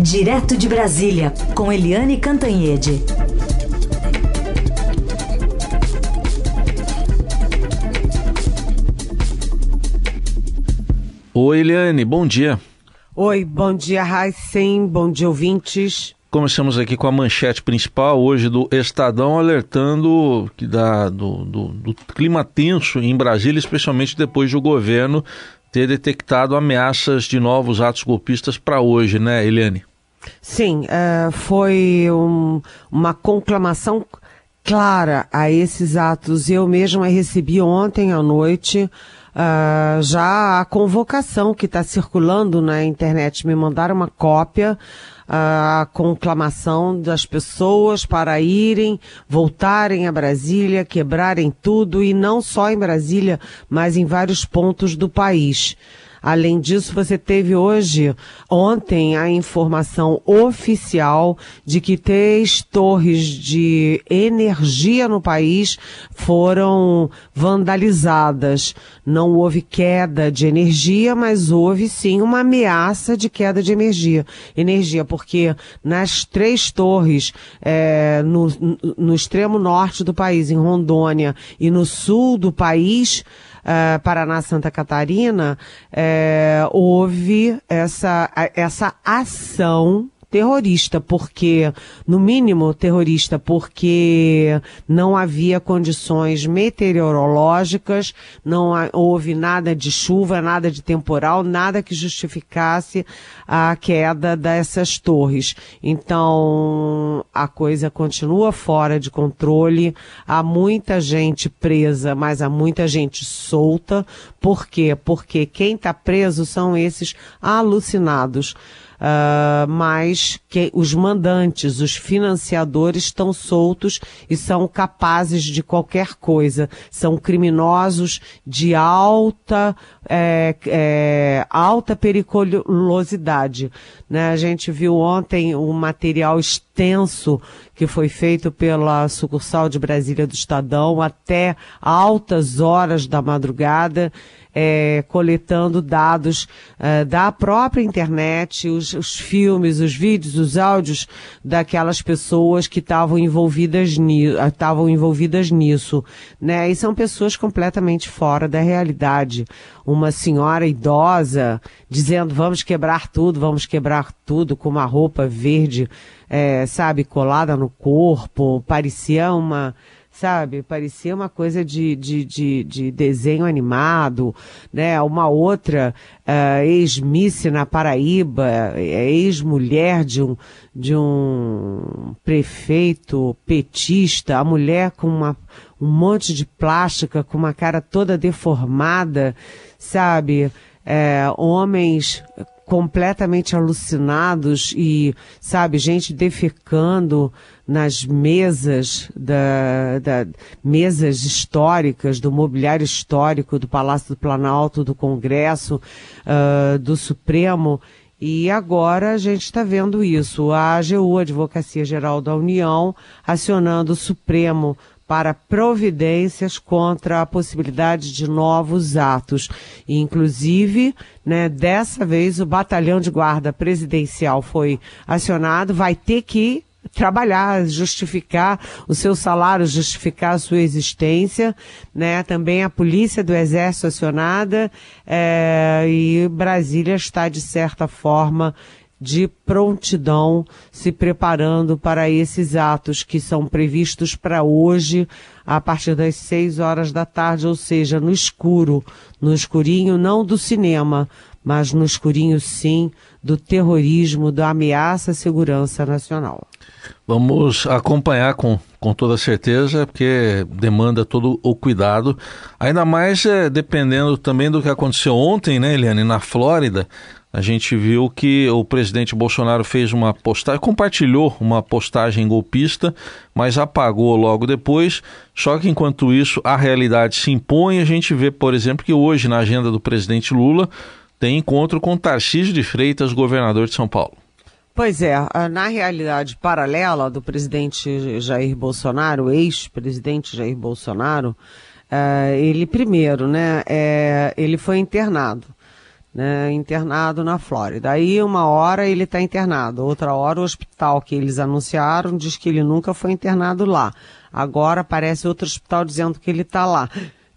Direto de Brasília, com Eliane Cantanhede. Oi, Eliane, bom dia. Oi, bom dia, Raicem, bom dia, ouvintes. Começamos aqui com a manchete principal hoje do Estadão alertando que da, do, do, do clima tenso em Brasília, especialmente depois do governo ter detectado ameaças de novos atos golpistas para hoje, né, Eliane? Sim, uh, foi um, uma conclamação clara a esses atos. Eu mesma recebi ontem à noite uh, já a convocação que está circulando na internet. Me mandaram uma cópia a conclamação das pessoas para irem, voltarem a Brasília, quebrarem tudo e não só em Brasília, mas em vários pontos do país. Além disso, você teve hoje, ontem, a informação oficial de que três torres de energia no país foram vandalizadas. Não houve queda de energia, mas houve sim uma ameaça de queda de energia. Energia, porque nas três torres, é, no, no extremo norte do país, em Rondônia, e no sul do país, uh, Paraná, Santa Catarina, uh, houve essa, essa ação terrorista, porque, no mínimo terrorista, porque não havia condições meteorológicas, não houve nada de chuva, nada de temporal, nada que justificasse a queda dessas torres. Então, a coisa continua fora de controle, há muita gente presa, mas há muita gente solta. Por quê? Porque quem está preso são esses alucinados uh, mas que os mandantes, os financiadores estão soltos e são capazes de qualquer coisa. São criminosos de alta, é, é, alta periculosidade. Né? A gente viu ontem um material extenso que foi feito pela sucursal de Brasília do Estadão até altas horas da madrugada é, coletando dados é, da própria internet, os, os, filmes, os vídeos, os áudios daquelas pessoas que estavam envolvidas, ni estavam envolvidas nisso, né? E são pessoas completamente fora da realidade. Uma senhora idosa dizendo vamos quebrar tudo, vamos quebrar tudo com uma roupa verde, é, sabe, colada no corpo, parecia uma sabe? Parecia uma coisa de, de, de, de desenho animado, né? Uma outra uh, ex-miss na Paraíba, é, ex-mulher de um, de um prefeito petista, a mulher com uma, um monte de plástica, com uma cara toda deformada, sabe? É, homens completamente alucinados e, sabe, gente defecando nas mesas da, da, mesas históricas do mobiliário histórico do Palácio do Planalto, do Congresso, uh, do Supremo. E agora a gente está vendo isso. A AGU, Advocacia Geral da União, acionando o Supremo para providências contra a possibilidade de novos atos. Inclusive, né, dessa vez o batalhão de guarda presidencial foi acionado, vai ter que trabalhar, justificar o seu salário, justificar a sua existência, né? Também a polícia do exército acionada é, e Brasília está de certa forma de prontidão, se preparando para esses atos que são previstos para hoje, a partir das seis horas da tarde, ou seja, no escuro, no escurinho não do cinema, mas no escurinho sim do terrorismo, da ameaça à segurança nacional. Vamos acompanhar com, com toda certeza, porque demanda todo o cuidado, ainda mais é, dependendo também do que aconteceu ontem, né, Eliane, na Flórida, a gente viu que o presidente Bolsonaro fez uma postagem, compartilhou uma postagem golpista, mas apagou logo depois. Só que enquanto isso a realidade se impõe, a gente vê, por exemplo, que hoje na agenda do presidente Lula tem encontro com Tarcísio de Freitas, governador de São Paulo. Pois é, na realidade paralela do presidente Jair Bolsonaro, ex-presidente Jair Bolsonaro, uh, ele primeiro, né, é, ele foi internado né, internado na Flórida. Aí uma hora ele está internado, outra hora o hospital que eles anunciaram diz que ele nunca foi internado lá. Agora aparece outro hospital dizendo que ele está lá.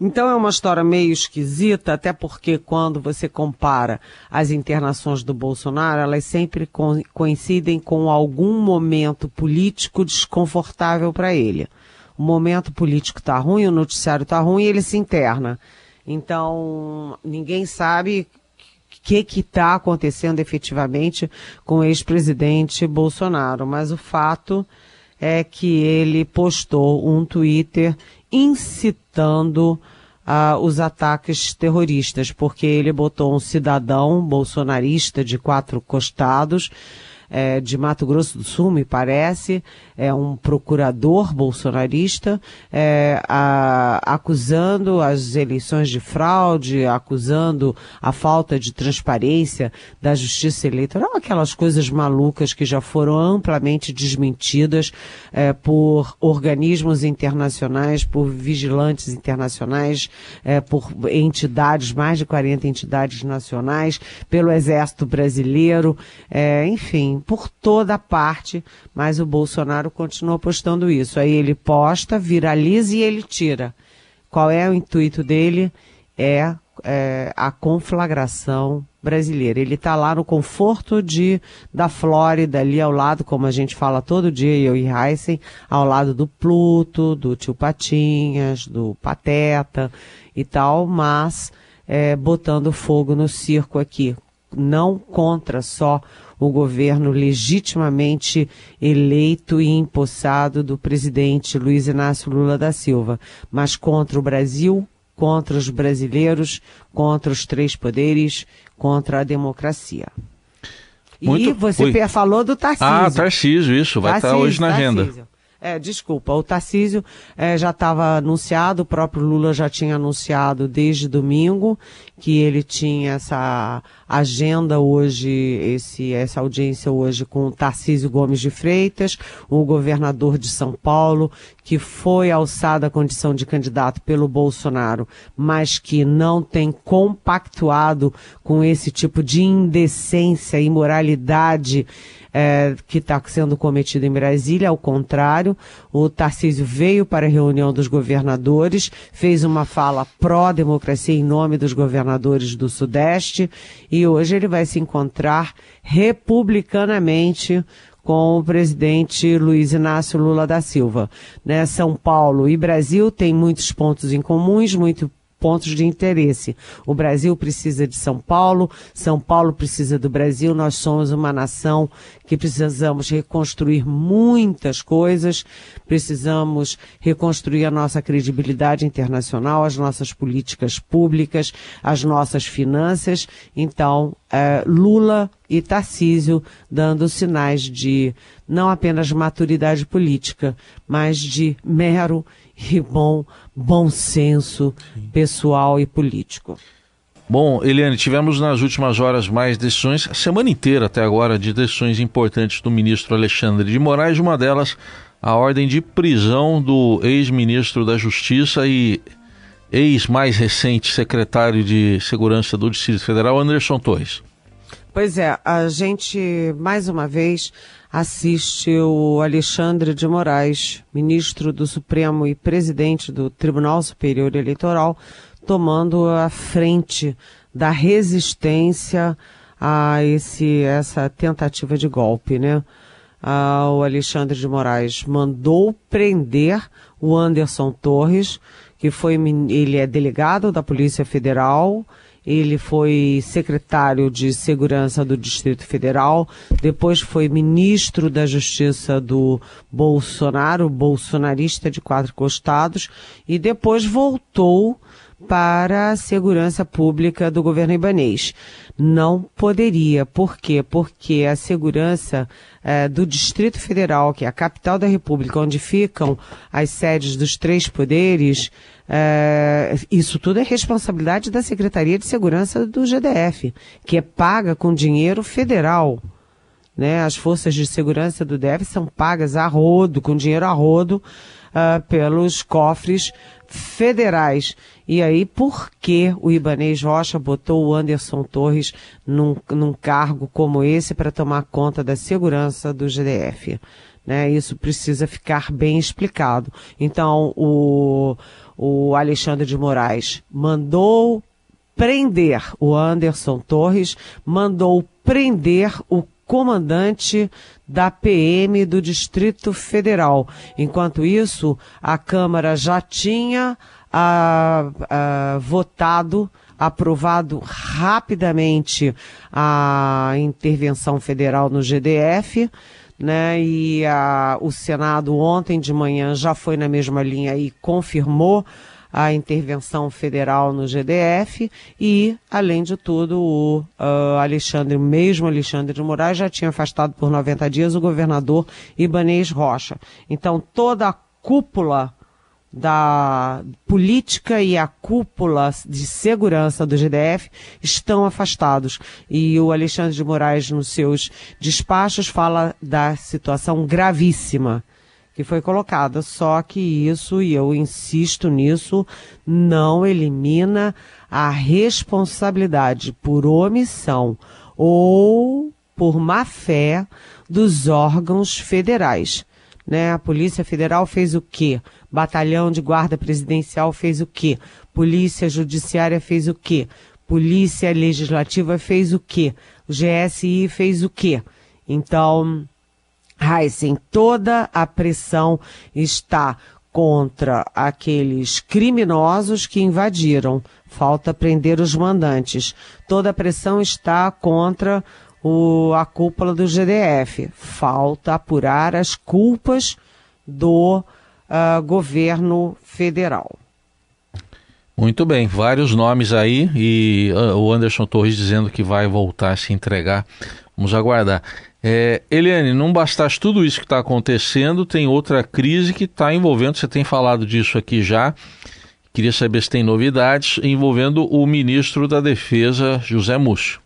Então é uma história meio esquisita, até porque quando você compara as internações do Bolsonaro, elas sempre co coincidem com algum momento político desconfortável para ele. O momento político está ruim, o noticiário está ruim ele se interna. Então, ninguém sabe que está acontecendo efetivamente com o ex-presidente Bolsonaro, mas o fato é que ele postou um Twitter incitando uh, os ataques terroristas, porque ele botou um cidadão bolsonarista de quatro costados é, de Mato Grosso do Sul, me parece, é um procurador bolsonarista, é, a, acusando as eleições de fraude, acusando a falta de transparência da justiça eleitoral, aquelas coisas malucas que já foram amplamente desmentidas é, por organismos internacionais, por vigilantes internacionais, é, por entidades, mais de 40 entidades nacionais, pelo Exército Brasileiro, é, por toda parte, mas o Bolsonaro continua postando isso. Aí ele posta, viraliza e ele tira. Qual é o intuito dele? É, é a conflagração brasileira. Ele está lá no conforto de da Flórida, ali ao lado, como a gente fala todo dia, eu e Heisen, ao lado do Pluto, do Tio Patinhas, do Pateta e tal, mas é, botando fogo no circo aqui. Não contra só o governo legitimamente eleito e empossado do presidente Luiz Inácio Lula da Silva, mas contra o Brasil, contra os brasileiros, contra os três poderes, contra a democracia. Muito... E você falou do Tarcísio. Ah, Tarcísio, isso, vai Tarcísio, estar hoje na Tarcísio. agenda. É, desculpa, o Tarcísio é, já estava anunciado, o próprio Lula já tinha anunciado desde domingo que ele tinha essa agenda hoje, esse, essa audiência hoje com o Tarcísio Gomes de Freitas, o governador de São Paulo, que foi alçado à condição de candidato pelo Bolsonaro, mas que não tem compactuado com esse tipo de indecência, imoralidade é, que está sendo cometido em Brasília, ao contrário, o Tarcísio veio para a reunião dos governadores, fez uma fala pró-democracia em nome dos governadores do Sudeste e hoje ele vai se encontrar republicanamente com o presidente Luiz Inácio Lula da Silva. Né? São Paulo e Brasil têm muitos pontos em comuns, muito pontos de interesse. O Brasil precisa de São Paulo, São Paulo precisa do Brasil, nós somos uma nação que precisamos reconstruir muitas coisas, precisamos reconstruir a nossa credibilidade internacional, as nossas políticas públicas, as nossas finanças. Então, é, Lula e Tarcísio dando sinais de não apenas maturidade política, mas de mero e bom, bom senso pessoal e político. Bom, Eliane, tivemos nas últimas horas mais decisões, a semana inteira até agora, de decisões importantes do ministro Alexandre de Moraes, uma delas a ordem de prisão do ex-ministro da Justiça e ex mais recente secretário de Segurança do Distrito Federal, Anderson Torres. Pois é, a gente mais uma vez assiste o Alexandre de Moraes, ministro do Supremo e presidente do Tribunal Superior Eleitoral, tomando a frente da resistência a esse essa tentativa de golpe, né? Ah, o Alexandre de Moraes mandou prender o Anderson Torres, que foi ele é delegado da Polícia Federal ele foi secretário de Segurança do Distrito Federal, depois foi ministro da Justiça do Bolsonaro, bolsonarista de quatro costados, e depois voltou para a segurança pública do governo ibanês. Não poderia. Por quê? Porque a segurança é, do Distrito Federal, que é a capital da República, onde ficam as sedes dos três poderes, é, isso tudo é responsabilidade da Secretaria de Segurança do GDF, que é paga com dinheiro federal. Né? As forças de segurança do DF são pagas a rodo, com dinheiro a rodo, uh, pelos cofres federais. E aí, por que o Ibanês Rocha botou o Anderson Torres num, num cargo como esse para tomar conta da segurança do GDF? Né? Isso precisa ficar bem explicado. Então, o, o Alexandre de Moraes mandou prender o Anderson Torres, mandou prender o comandante da PM do Distrito Federal. Enquanto isso, a Câmara já tinha ah, ah, votado aprovado rapidamente a intervenção federal no GDF, né? E a, o Senado ontem de manhã já foi na mesma linha e confirmou a intervenção federal no GDF e, além de tudo, o uh, Alexandre, mesmo Alexandre de Moraes, já tinha afastado por 90 dias o governador Ibanês Rocha. Então, toda a cúpula da política e a cúpula de segurança do GDF estão afastados. E o Alexandre de Moraes, nos seus despachos, fala da situação gravíssima que foi colocada. Só que isso, e eu insisto nisso, não elimina a responsabilidade por omissão ou por má fé dos órgãos federais. Né? A Polícia Federal fez o quê? Batalhão de Guarda Presidencial fez o quê? Polícia Judiciária fez o quê? Polícia Legislativa fez o quê? O GSI fez o quê? Então, Heisen, toda a pressão está contra aqueles criminosos que invadiram. Falta prender os mandantes. Toda a pressão está contra o, a cúpula do GDF. Falta apurar as culpas do uh, governo federal. Muito bem, vários nomes aí e uh, o Anderson Torres dizendo que vai voltar a se entregar. Vamos aguardar. É, Eliane, não bastasse tudo isso que está acontecendo, tem outra crise que está envolvendo, você tem falado disso aqui já, queria saber se tem novidades, envolvendo o ministro da Defesa, José Múcio.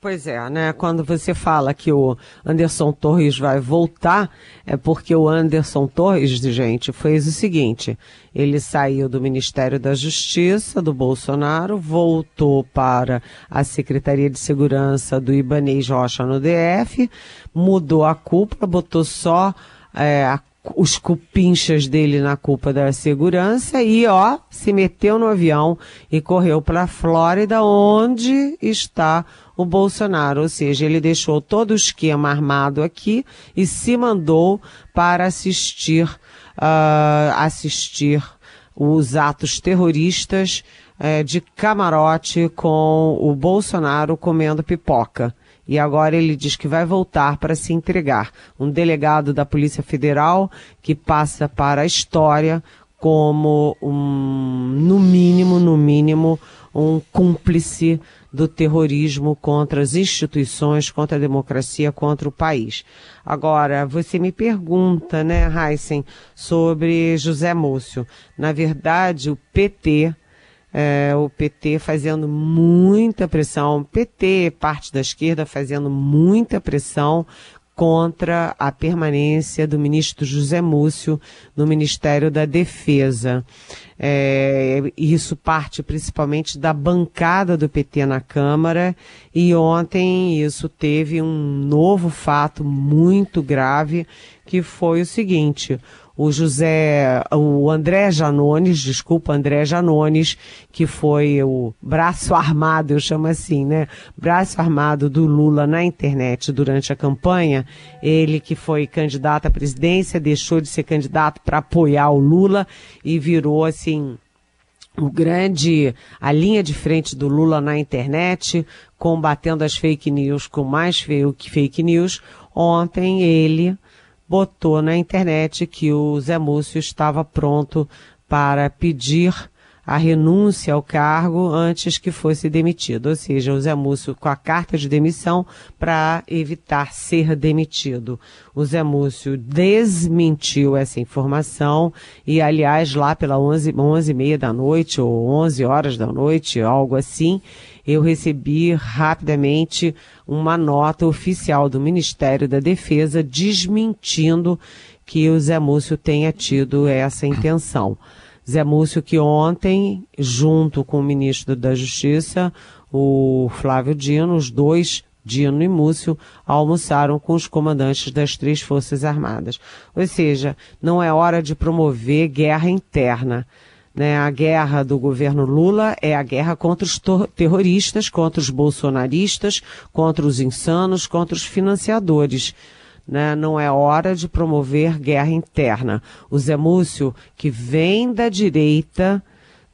Pois é, né? Quando você fala que o Anderson Torres vai voltar, é porque o Anderson Torres, gente, fez o seguinte: ele saiu do Ministério da Justiça do Bolsonaro, voltou para a Secretaria de Segurança do Ibanês Rocha no DF, mudou a cúpula, botou só é, a os cupinchas dele na culpa da segurança e, ó, se meteu no avião e correu para a Flórida, onde está o Bolsonaro. Ou seja, ele deixou todo o esquema armado aqui e se mandou para assistir, uh, assistir os atos terroristas uh, de camarote com o Bolsonaro comendo pipoca e agora ele diz que vai voltar para se entregar. Um delegado da Polícia Federal que passa para a história como um, no mínimo, no mínimo, um cúmplice do terrorismo contra as instituições, contra a democracia, contra o país. Agora, você me pergunta, né, Heisen, sobre José Múcio. Na verdade, o PT é, o PT fazendo muita pressão, PT, parte da esquerda, fazendo muita pressão contra a permanência do ministro José Múcio no Ministério da Defesa. É, isso parte principalmente da bancada do PT na Câmara e ontem isso teve um novo fato muito grave que foi o seguinte: o José, o André Janones, desculpa, André Janones, que foi o braço armado, eu chamo assim, né? Braço armado do Lula na internet durante a campanha. Ele que foi candidato à presidência, deixou de ser candidato para apoiar o Lula e virou assim o grande, a linha de frente do Lula na internet, combatendo as fake news com mais fake news. Ontem ele botou na internet que o Zé Múcio estava pronto para pedir a renúncia ao cargo antes que fosse demitido, ou seja, o Zé Múcio com a carta de demissão para evitar ser demitido. O Zé Múcio desmentiu essa informação e, aliás, lá pela 11, 11 e meia da noite ou 11 horas da noite, algo assim, eu recebi rapidamente uma nota oficial do Ministério da Defesa desmentindo que o Zé Múcio tenha tido essa intenção. Zé Múcio que ontem, junto com o ministro da Justiça, o Flávio Dino, os dois Dino e Múcio almoçaram com os comandantes das três Forças Armadas. Ou seja, não é hora de promover guerra interna. Né? A guerra do governo Lula é a guerra contra os terroristas, contra os bolsonaristas, contra os insanos, contra os financiadores. Né? Não é hora de promover guerra interna. O Zé Múcio, que vem da direita,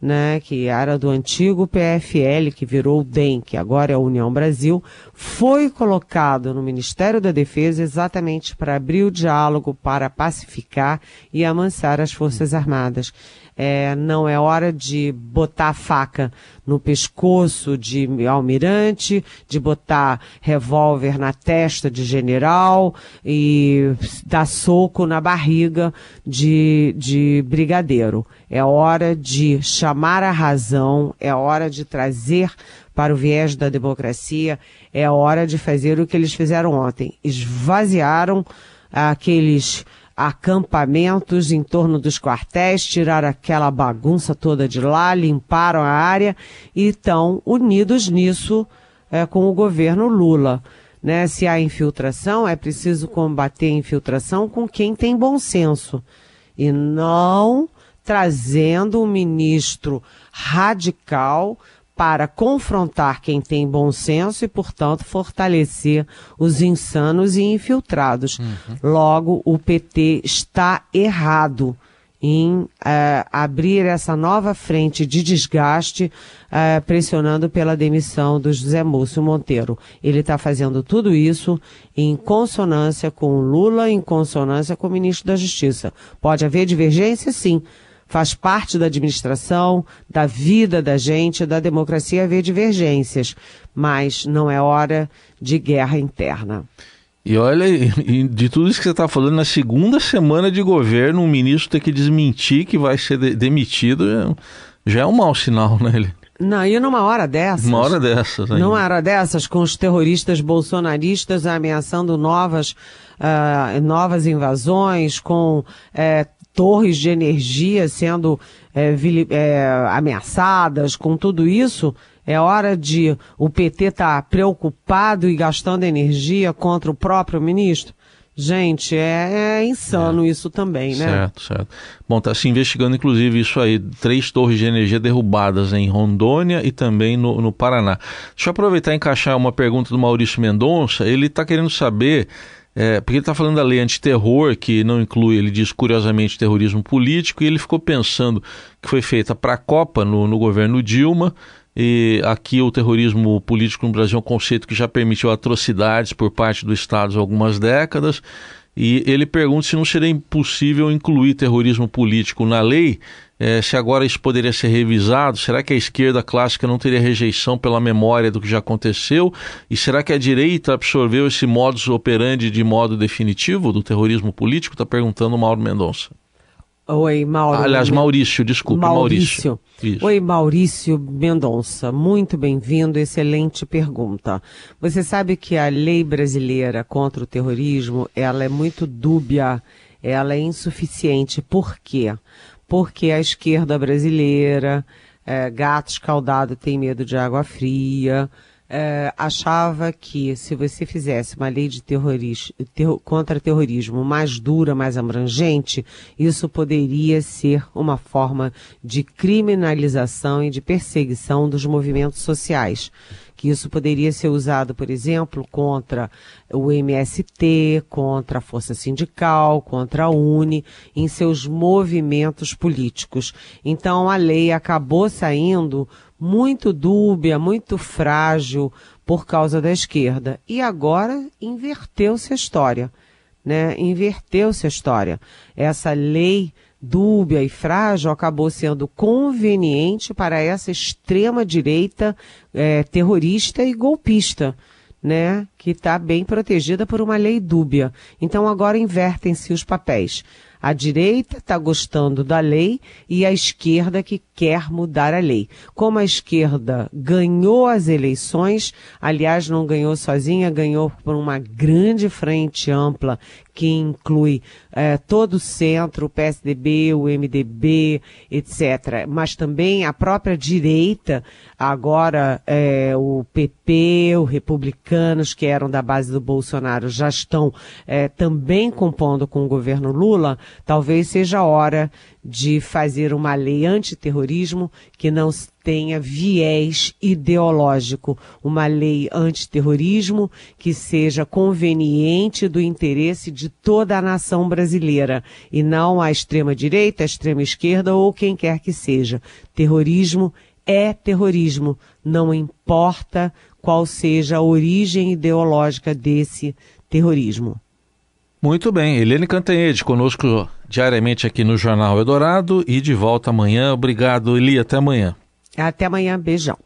né, que era do antigo PFL, que virou o DEM, que agora é a União Brasil, foi colocado no Ministério da Defesa exatamente para abrir o diálogo, para pacificar e amansar as Forças Armadas. É, não é hora de botar a faca no pescoço de almirante, de botar revólver na testa de general e dar soco na barriga de, de brigadeiro. É hora de chamar a razão, é hora de trazer para o viés da democracia, é hora de fazer o que eles fizeram ontem. Esvaziaram aqueles acampamentos em torno dos quartéis, tiraram aquela bagunça toda de lá, limparam a área e estão unidos nisso é, com o governo Lula. Né? Se há infiltração, é preciso combater a infiltração com quem tem bom senso e não trazendo um ministro radical para confrontar quem tem bom senso e, portanto, fortalecer os insanos e infiltrados. Uhum. Logo, o PT está errado em uh, abrir essa nova frente de desgaste, uh, pressionando pela demissão do José Múcio Monteiro. Ele está fazendo tudo isso em consonância com Lula, em consonância com o ministro da Justiça. Pode haver divergência, sim faz parte da administração, da vida da gente, da democracia haver divergências, mas não é hora de guerra interna. E olha, de tudo isso que você está falando, na segunda semana de governo, um ministro ter que desmentir que vai ser de demitido já é um mau sinal, né? Ele... Não, e numa hora dessas. Uma hora dessas, ainda. Numa hora dessas, com os terroristas bolsonaristas ameaçando novas, uh, novas invasões, com uh, torres de energia sendo é, é, ameaçadas, com tudo isso, é hora de o PT estar tá preocupado e gastando energia contra o próprio ministro? Gente, é, é insano é. isso também, né? Certo, certo. Bom, está se investigando inclusive isso aí, três torres de energia derrubadas em Rondônia e também no, no Paraná. Deixa eu aproveitar e encaixar uma pergunta do Maurício Mendonça. Ele está querendo saber é, porque ele está falando da lei antiterror, que não inclui, ele diz curiosamente, terrorismo político, e ele ficou pensando que foi feita para a Copa no, no governo Dilma, e aqui o terrorismo político no Brasil é um conceito que já permitiu atrocidades por parte do Estado há algumas décadas. E ele pergunta se não seria impossível incluir terrorismo político na lei, é, se agora isso poderia ser revisado. Será que a esquerda clássica não teria rejeição pela memória do que já aconteceu? E será que a direita absorveu esse modus operandi de modo definitivo do terrorismo político? Está perguntando o Mauro Mendonça. Oi, Mauro. Aliás, Maurício, desculpe, Maurício. Maurício. Oi, Maurício Mendonça. Muito bem-vindo, excelente pergunta. Você sabe que a lei brasileira contra o terrorismo, ela é muito dúbia, ela é insuficiente. Por quê? Porque a esquerda brasileira, é, gato escaldado tem medo de água fria, é, achava que se você fizesse uma lei de terrorismo, ter, contra terrorismo mais dura, mais abrangente, isso poderia ser uma forma de criminalização e de perseguição dos movimentos sociais. Que isso poderia ser usado, por exemplo, contra o MST, contra a Força Sindical, contra a UNE, em seus movimentos políticos. Então a lei acabou saindo muito dúbia, muito frágil por causa da esquerda. E agora inverteu-se a história, né? Inverteu-se a história. Essa lei dúbia e frágil acabou sendo conveniente para essa extrema direita é, terrorista e golpista. Né, que está bem protegida por uma lei dúbia. Então agora invertem-se os papéis. A direita está gostando da lei e a esquerda que quer mudar a lei. Como a esquerda ganhou as eleições, aliás, não ganhou sozinha, ganhou por uma grande frente ampla que inclui eh, todo o centro, o PSDB, o MDB, etc. Mas também a própria direita, agora eh, o PP, os republicanos que eram da base do Bolsonaro já estão eh, também compondo com o governo Lula, talvez seja a hora de fazer uma lei antiterrorismo que não tenha viés ideológico, uma lei antiterrorismo que seja conveniente do interesse de toda a nação brasileira e não a extrema direita, a extrema esquerda ou quem quer que seja. Terrorismo é terrorismo, não importa qual seja a origem ideológica desse terrorismo. Muito bem, Helene Cantanhede conosco diariamente aqui no Jornal Eldorado e de volta amanhã. Obrigado, Eli, até amanhã. Até amanhã, beijão.